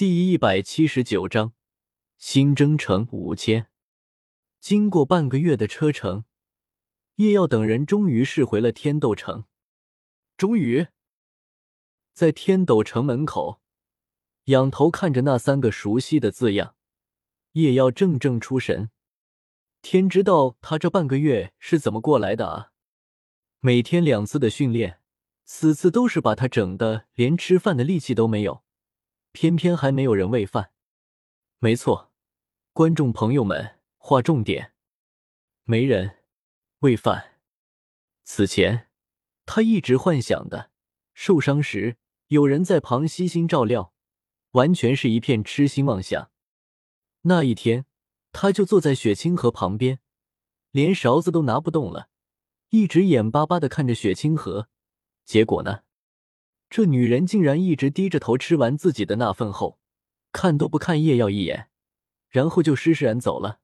第一百七十九章新征程五千。经过半个月的车程，叶耀等人终于是回了天斗城。终于，在天斗城门口，仰头看着那三个熟悉的字样，叶耀怔怔出神。天知道他这半个月是怎么过来的啊！每天两次的训练，此次都是把他整的连吃饭的力气都没有。偏偏还没有人喂饭。没错，观众朋友们，划重点，没人喂饭。此前他一直幻想的，受伤时有人在旁悉心照料，完全是一片痴心妄想。那一天，他就坐在雪清河旁边，连勺子都拿不动了，一直眼巴巴的看着雪清河。结果呢？这女人竟然一直低着头吃完自己的那份后，看都不看叶耀一眼，然后就施施然走了，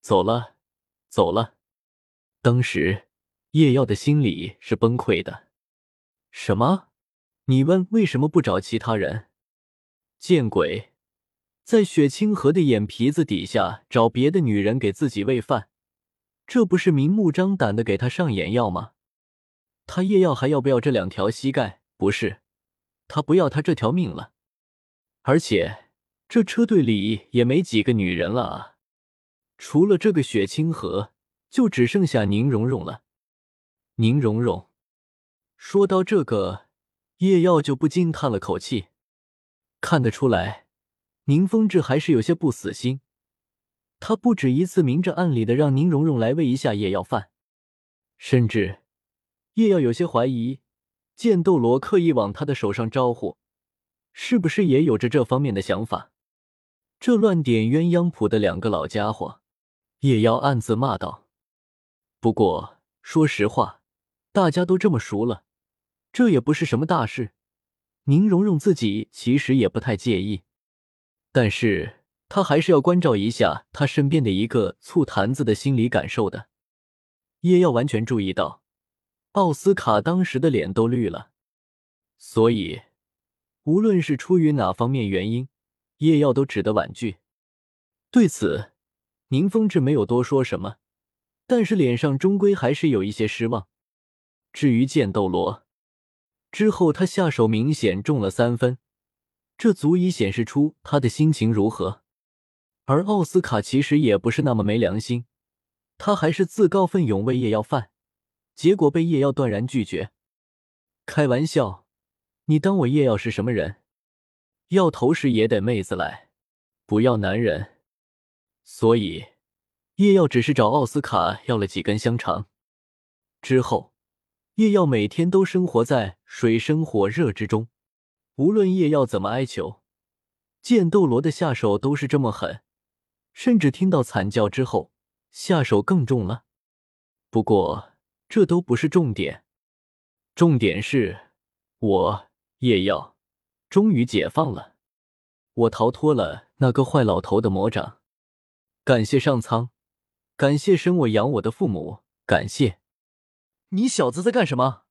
走了，走了。当时叶耀的心里是崩溃的。什么？你问为什么不找其他人？见鬼！在雪清河的眼皮子底下找别的女人给自己喂饭，这不是明目张胆的给他上眼药吗？他叶耀还要不要这两条膝盖？不是，他不要他这条命了，而且这车队里也没几个女人了啊，除了这个雪清河，就只剩下宁荣荣了。宁荣荣，说到这个，叶耀就不禁叹了口气，看得出来，宁风致还是有些不死心，他不止一次明着暗里的让宁荣荣来喂一下叶耀饭，甚至叶耀有些怀疑。剑斗罗刻意往他的手上招呼，是不是也有着这方面的想法？这乱点鸳鸯谱的两个老家伙，叶妖暗自骂道。不过说实话，大家都这么熟了，这也不是什么大事。宁荣荣自己其实也不太介意，但是他还是要关照一下他身边的一个醋坛子的心理感受的。叶耀完全注意到。奥斯卡当时的脸都绿了，所以无论是出于哪方面原因，叶耀都只得婉拒。对此，宁风致没有多说什么，但是脸上终归还是有一些失望。至于剑斗罗，之后他下手明显重了三分，这足以显示出他的心情如何。而奥斯卡其实也不是那么没良心，他还是自告奋勇为叶耀饭。结果被叶耀断然拒绝。开玩笑，你当我叶耀是什么人？要头饰也得妹子来，不要男人。所以叶耀只是找奥斯卡要了几根香肠。之后，叶耀每天都生活在水深火热之中。无论叶耀怎么哀求，剑斗罗的下手都是这么狠，甚至听到惨叫之后，下手更重了。不过。这都不是重点，重点是，我叶耀终于解放了，我逃脱了那个坏老头的魔掌。感谢上苍，感谢生我养我的父母，感谢你小子在干什么？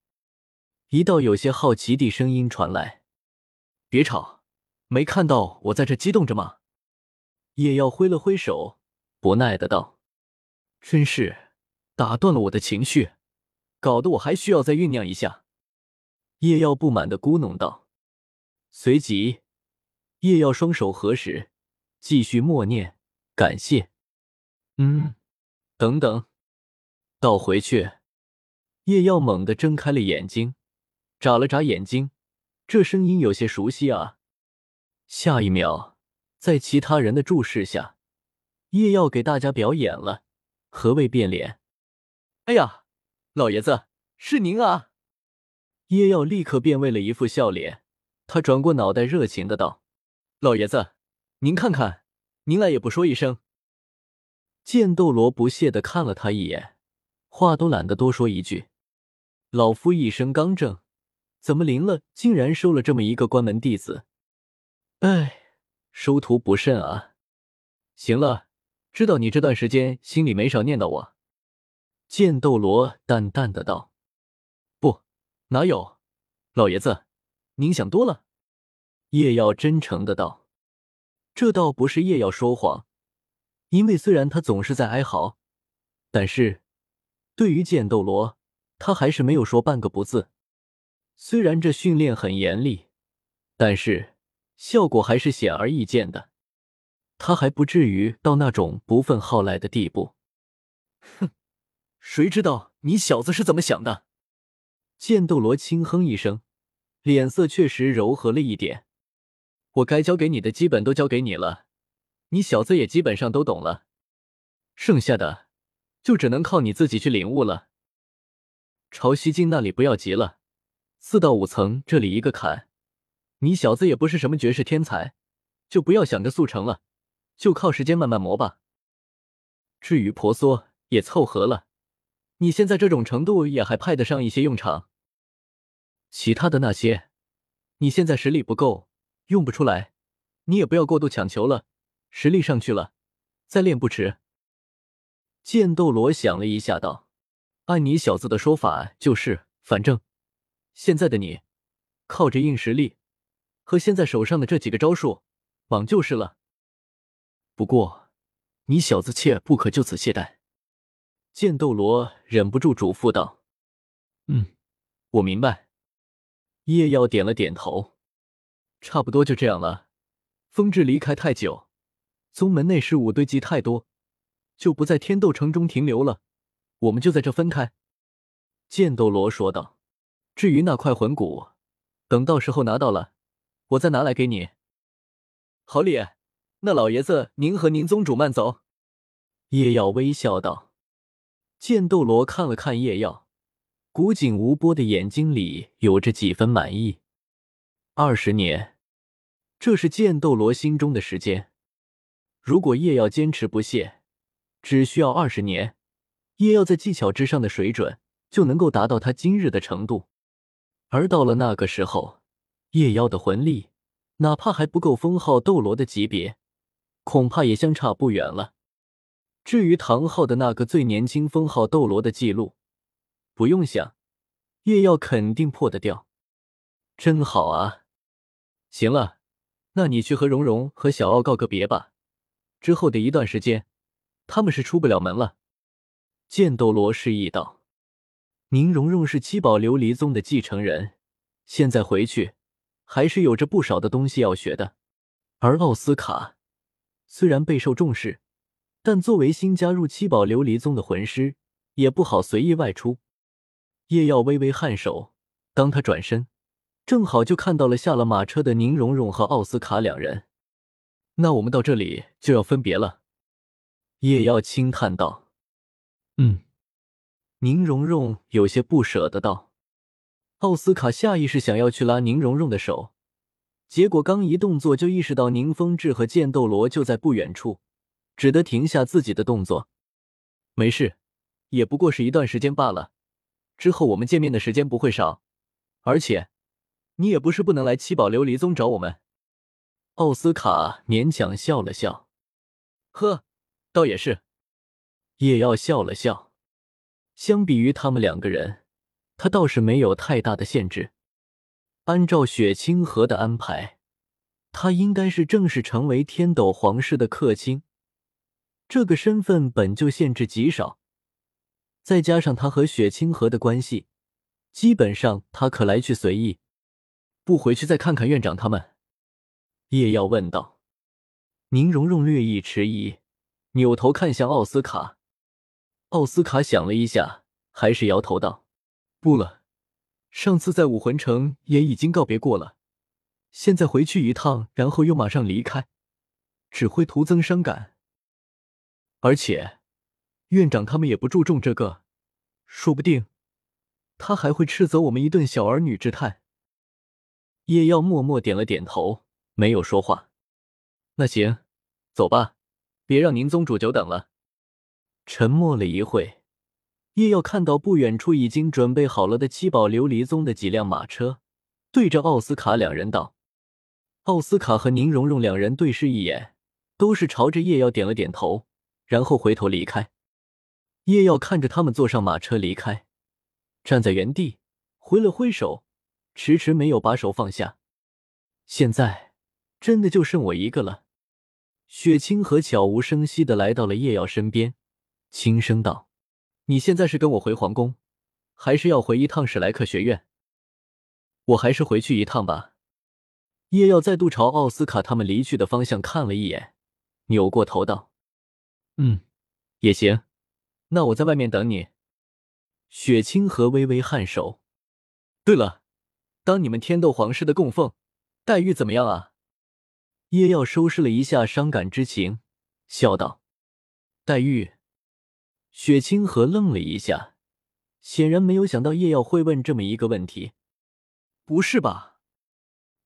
一道有些好奇的声音传来。别吵，没看到我在这激动着吗？叶耀挥了挥手，不耐的道：“真是打断了我的情绪。”搞得我还需要再酝酿一下。”叶耀不满的咕哝道。随即，叶耀双手合十，继续默念：“感谢。”嗯，等等，倒回去。叶耀猛地睁开了眼睛，眨了眨眼睛，这声音有些熟悉啊！下一秒，在其他人的注视下，叶耀给大家表演了何谓变脸。哎呀！老爷子，是您啊！叶耀立刻变为了一副笑脸，他转过脑袋，热情的道：“老爷子，您看看，您来也不说一声。”剑斗罗不屑的看了他一眼，话都懒得多说一句：“老夫一生刚正，怎么临了竟然收了这么一个关门弟子？哎，收徒不慎啊！行了，知道你这段时间心里没少念叨我。”剑斗罗淡淡的道：“不，哪有，老爷子，您想多了。”叶耀真诚的道。这倒不是叶耀说谎，因为虽然他总是在哀嚎，但是对于剑斗罗，他还是没有说半个不字。虽然这训练很严厉，但是效果还是显而易见的。他还不至于到那种不愤好赖的地步。哼，谁知道你小子是怎么想的？剑斗罗轻哼一声，脸色确实柔和了一点。我该教给你的基本都教给你了，你小子也基本上都懂了，剩下的就只能靠你自己去领悟了。朝西境那里不要急了，四到五层这里一个坎，你小子也不是什么绝世天才，就不要想着速成了，就靠时间慢慢磨吧。至于婆娑也凑合了，你现在这种程度也还派得上一些用场。其他的那些，你现在实力不够。用不出来，你也不要过度强求了。实力上去了，再练不迟。剑斗罗想了一下，道：“按你小子的说法，就是反正现在的你，靠着硬实力和现在手上的这几个招数，莽就是了。不过你小子切不可就此懈怠。”剑斗罗忍不住嘱咐道：“嗯，我明白。”叶耀点了点头。差不多就这样了。风致离开太久，宗门内事务堆积太多，就不在天斗城中停留了。我们就在这分开。”剑斗罗说道。“至于那块魂骨，等到时候拿到了，我再拿来给你。”好礼，那老爷子您和您宗主慢走。”叶耀微笑道。剑斗罗看了看叶耀，古井无波的眼睛里有着几分满意。二十年。这是剑斗罗心中的时间。如果叶耀坚持不懈，只需要二十年，叶耀在技巧之上的水准就能够达到他今日的程度。而到了那个时候，叶妖的魂力哪怕还不够封号斗罗的级别，恐怕也相差不远了。至于唐昊的那个最年轻封号斗罗的记录，不用想，叶耀肯定破得掉。真好啊！行了。那你去和蓉蓉和小奥告个别吧，之后的一段时间，他们是出不了门了。剑斗罗示意道：“宁荣荣是七宝琉璃宗的继承人，现在回去还是有着不少的东西要学的。而奥斯卡虽然备受重视，但作为新加入七宝琉璃宗的魂师，也不好随意外出。”叶耀微微颔首，当他转身。正好就看到了下了马车的宁荣荣和奥斯卡两人，那我们到这里就要分别了。叶耀轻叹道：“嗯。”宁荣荣有些不舍得道。奥斯卡下意识想要去拉宁荣荣的手，结果刚一动作就意识到宁风致和剑斗罗就在不远处，只得停下自己的动作。没事，也不过是一段时间罢了，之后我们见面的时间不会少，而且。你也不是不能来七宝琉璃宗找我们。奥斯卡勉强笑了笑，呵，倒也是。叶耀笑了笑，相比于他们两个人，他倒是没有太大的限制。按照雪清河的安排，他应该是正式成为天斗皇室的客卿，这个身份本就限制极少，再加上他和雪清河的关系，基本上他可来去随意。不回去再看看院长他们？叶耀问道。宁荣荣略一迟疑，扭头看向奥斯卡。奥斯卡想了一下，还是摇头道：“不了，上次在武魂城也已经告别过了，现在回去一趟，然后又马上离开，只会徒增伤感。而且，院长他们也不注重这个，说不定他还会斥责我们一顿小儿女之态。”叶耀默默点了点头，没有说话。那行，走吧，别让宁宗主久等了。沉默了一会，叶耀看到不远处已经准备好了的七宝琉璃宗的几辆马车，对着奥斯卡两人道：“奥斯卡和宁荣荣两人对视一眼，都是朝着叶耀点了点头，然后回头离开。”叶耀看着他们坐上马车离开，站在原地挥了挥手。迟迟没有把手放下，现在真的就剩我一个了。雪清河悄无声息的来到了叶耀身边，轻声道：“你现在是跟我回皇宫，还是要回一趟史莱克学院？我还是回去一趟吧。”叶耀再度朝奥斯卡他们离去的方向看了一眼，扭过头道：“嗯，也行，那我在外面等你。”雪清河微微颔首。对了，当你们天斗皇室的供奉，待遇怎么样啊？叶耀收拾了一下伤感之情，笑道：“黛玉。”雪清河愣了一下，显然没有想到叶耀会问这么一个问题。不是吧？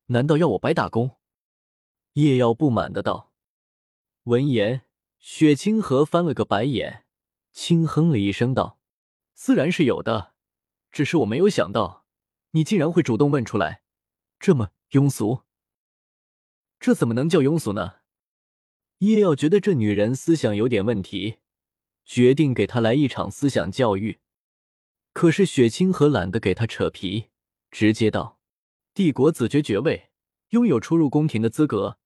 难道要我白打工？叶耀不满的道。闻言，雪清河翻了个白眼，轻哼了一声道。自然是有的，只是我没有想到，你竟然会主动问出来，这么庸俗。这怎么能叫庸俗呢？叶耀觉得这女人思想有点问题，决定给她来一场思想教育。可是雪清河懒得给她扯皮，直接道：“帝国子爵爵位，拥有出入宫廷的资格，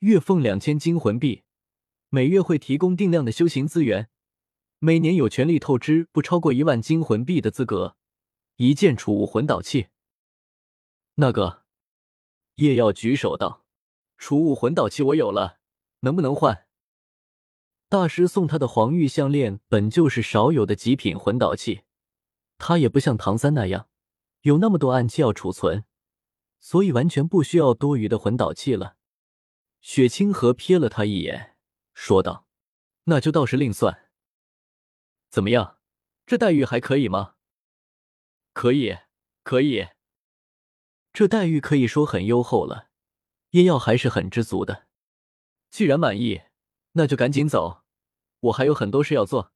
月俸两千金魂币，每月会提供定量的修行资源。”每年有权利透支不超过一万金魂币的资格，一件储物魂导器。那个叶耀举手道：“储物魂导器我有了，能不能换？”大师送他的黄玉项链本就是少有的极品魂导器，他也不像唐三那样有那么多暗器要储存，所以完全不需要多余的魂导器了。雪清河瞥了他一眼，说道：“那就到时另算。”怎么样，这待遇还可以吗？可以，可以。这待遇可以说很优厚了，叶耀还是很知足的。既然满意，那就赶紧走，我还有很多事要做。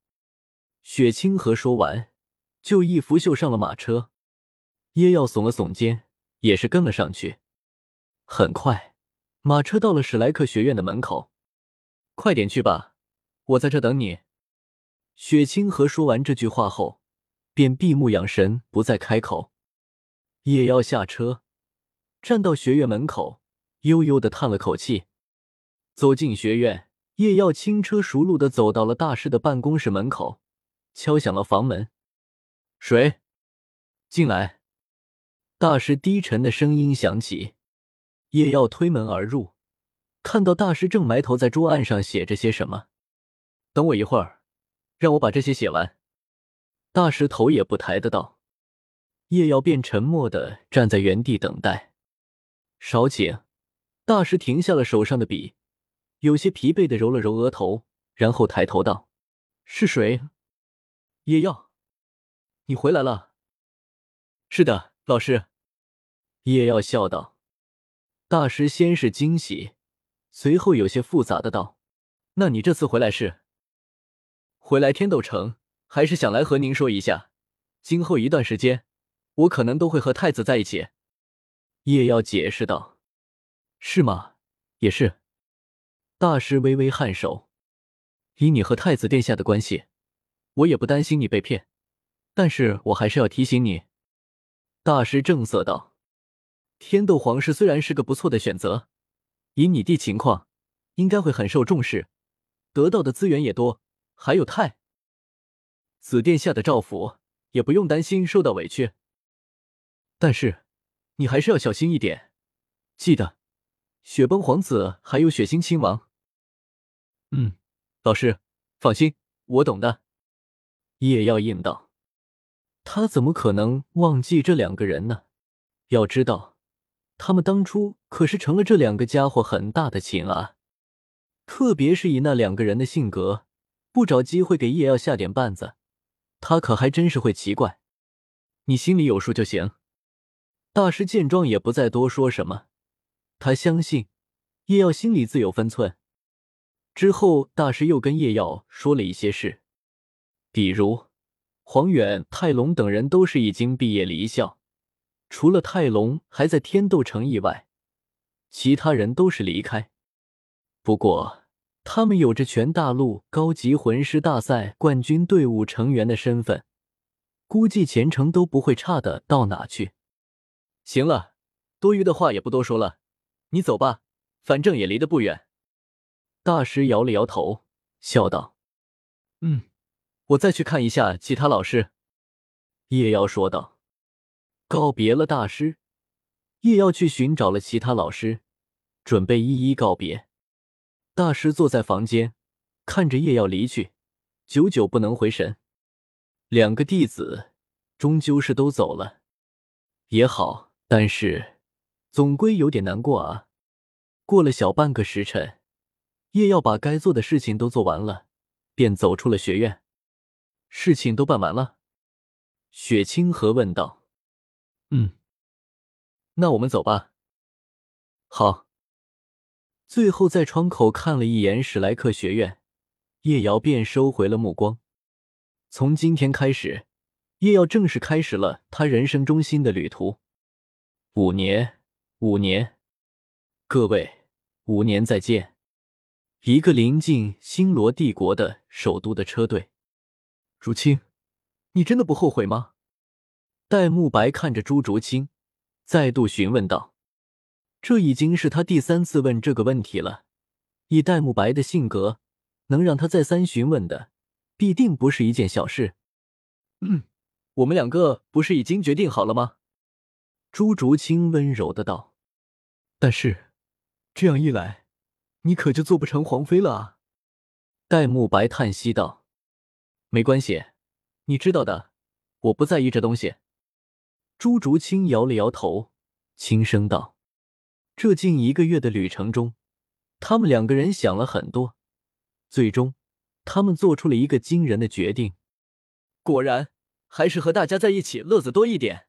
雪清河说完，就一拂袖上了马车。叶耀耸了耸肩，也是跟了上去。很快，马车到了史莱克学院的门口。快点去吧，我在这等你。雪清河说完这句话后，便闭目养神，不再开口。叶耀下车，站到学院门口，悠悠的叹了口气。走进学院，叶耀轻车熟路的走到了大师的办公室门口，敲响了房门。谁？进来。大师低沉的声音响起。叶耀推门而入，看到大师正埋头在桌案上写着些什么。等我一会儿。让我把这些写完。大师头也不抬的道。叶耀便沉默的站在原地等待。少顷。大师停下了手上的笔，有些疲惫的揉了揉额头，然后抬头道：“是谁？”叶耀，你回来了。是的，老师。叶耀笑道。大师先是惊喜，随后有些复杂的道：“那你这次回来是？”回来天斗城，还是想来和您说一下，今后一段时间，我可能都会和太子在一起。叶耀解释道：“是吗？也是。”大师微微颔首：“以你和太子殿下的关系，我也不担心你被骗。但是我还是要提醒你。”大师正色道：“天斗皇室虽然是个不错的选择，以你弟情况，应该会很受重视，得到的资源也多。”还有太子殿下的照拂，也不用担心受到委屈。但是你还是要小心一点，记得雪崩皇子还有雪星亲王。嗯，老师放心，我懂的。叶耀应道：“他怎么可能忘记这两个人呢？要知道，他们当初可是成了这两个家伙很大的情啊，特别是以那两个人的性格。”不找机会给叶耀下点绊子，他可还真是会奇怪。你心里有数就行。大师见状也不再多说什么，他相信叶耀心里自有分寸。之后，大师又跟叶耀说了一些事，比如黄远、泰隆等人都是已经毕业离校，除了泰隆还在天斗城以外，其他人都是离开。不过。他们有着全大陆高级魂师大赛冠军队伍成员的身份，估计前程都不会差的到哪去。行了，多余的话也不多说了，你走吧，反正也离得不远。大师摇了摇头，笑道：“嗯，我再去看一下其他老师。”叶瑶说道。告别了大师，叶耀去寻找了其他老师，准备一一告别。大师坐在房间，看着叶耀离去，久久不能回神。两个弟子终究是都走了，也好，但是总归有点难过啊。过了小半个时辰，叶耀把该做的事情都做完了，便走出了学院。事情都办完了，雪清河问道。嗯，那我们走吧。好。最后在窗口看了一眼史莱克学院，叶瑶便收回了目光。从今天开始，叶瑶正式开始了他人生中新的旅途。五年，五年，各位，五年再见。一个临近星罗帝国的首都的车队，竹青，你真的不后悔吗？戴沐白看着朱竹清，再度询问道：“这已经是他第三次问这个问题了。以戴沐白的性格，能让他再三询问的，必定不是一件小事。”“嗯，我们两个不是已经决定好了吗？”朱竹清温柔的道。“但是，这样一来，你可就做不成皇妃了啊！”戴沐白叹息道。“没关系，你知道的，我不在意这东西。”朱竹清摇了摇头，轻声道：“这近一个月的旅程中，他们两个人想了很多，最终，他们做出了一个惊人的决定。果然，还是和大家在一起乐子多一点。”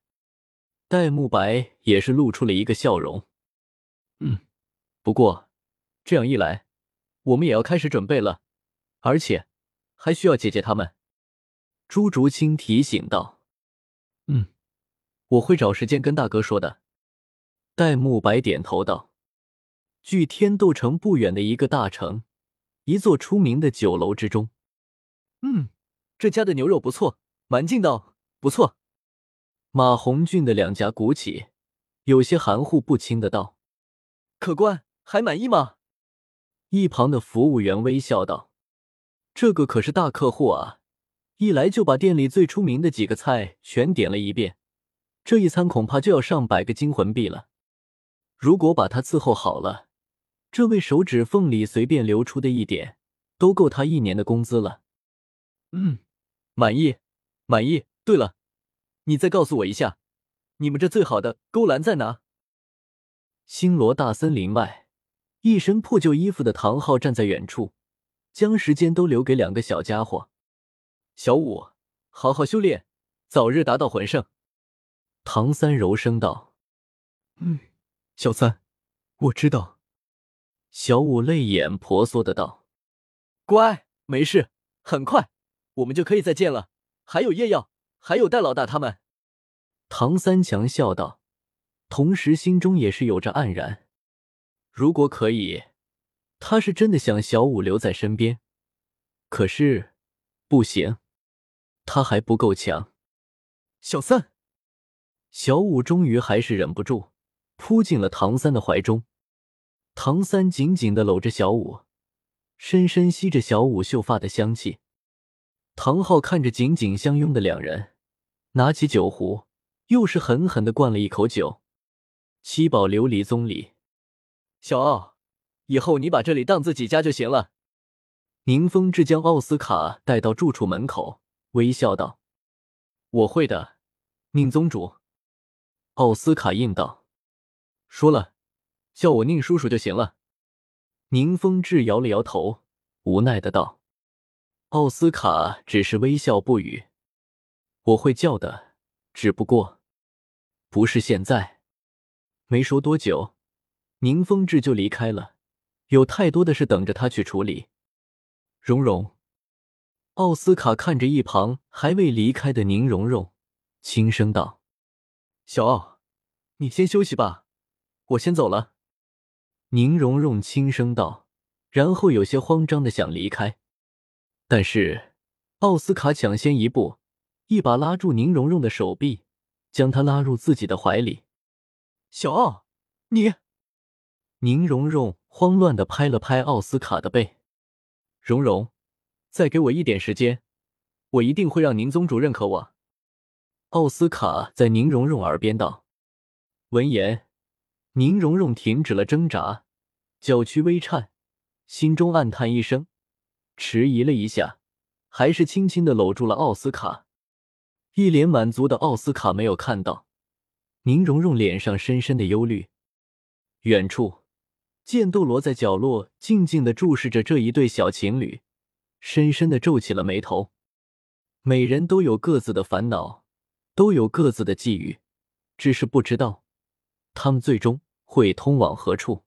戴沐白也是露出了一个笑容。“嗯，不过，这样一来，我们也要开始准备了，而且还需要姐姐他们。”朱竹清提醒道。“。”我会找时间跟大哥说的。戴沐白点头道：“距天斗城不远的一个大城，一座出名的酒楼之中。嗯，这家的牛肉不错。”蛮劲道：“不错。”马红俊的两颊鼓起，有些含糊不清的道：“客官还满意吗？”一旁的服务员微笑道：“这个可是大客户啊，一来就把店里最出名的几个菜全点了一遍。”这一餐恐怕就要上百个金魂币了。如果把他伺候好了，这位手指缝里随便流出的一点，都够他一年的工资了。嗯，满意，满意。对了，你再告诉我一下，你们这最好的勾栏在哪？星罗大森林外，一身破旧衣服的唐昊站在远处，将时间都留给两个小家伙。小五，好好修炼，早日达到魂圣。唐三柔声道：“嗯，小三，我知道。”小五泪眼婆娑的道：“乖，没事，很快我们就可以再见了。还有叶耀，还有戴老大他们。”唐三强笑道，同时心中也是有着黯然。如果可以，他是真的想小五留在身边，可是不行，他还不够强。小三。小五终于还是忍不住，扑进了唐三的怀中。唐三紧紧的搂着小五，深深吸着小五秀发的香气。唐昊看着紧紧相拥的两人，拿起酒壶，又是狠狠的灌了一口酒。七宝琉璃宗里，小奥，以后你把这里当自己家就行了。宁风致将奥斯卡带到住处门口，微笑道：“我会的，宁宗主。”奥斯卡应道：“说了，叫我宁叔叔就行了。”宁风致摇了摇头，无奈的道：“奥斯卡只是微笑不语。我会叫的，只不过不是现在。”没说多久，宁风致就离开了，有太多的事等着他去处理。蓉蓉，奥斯卡看着一旁还未离开的宁荣荣，轻声道。小奥，你先休息吧，我先走了。”宁荣荣轻声道，然后有些慌张的想离开，但是奥斯卡抢先一步，一把拉住宁荣荣的手臂，将她拉入自己的怀里。“小奥，你……”宁荣荣慌乱的拍了拍奥斯卡的背：“荣荣，再给我一点时间，我一定会让宁宗主认可我。”奥斯卡在宁荣荣耳边道。闻言，宁荣荣停止了挣扎，脚躯微颤，心中暗叹一声，迟疑了一下，还是轻轻的搂住了奥斯卡。一脸满足的奥斯卡没有看到宁荣荣脸上深深的忧虑。远处，剑斗罗在角落静静的注视着这一对小情侣，深深的皱起了眉头。每人都有各自的烦恼，都有各自的际遇，只是不知道他们最终会通往何处。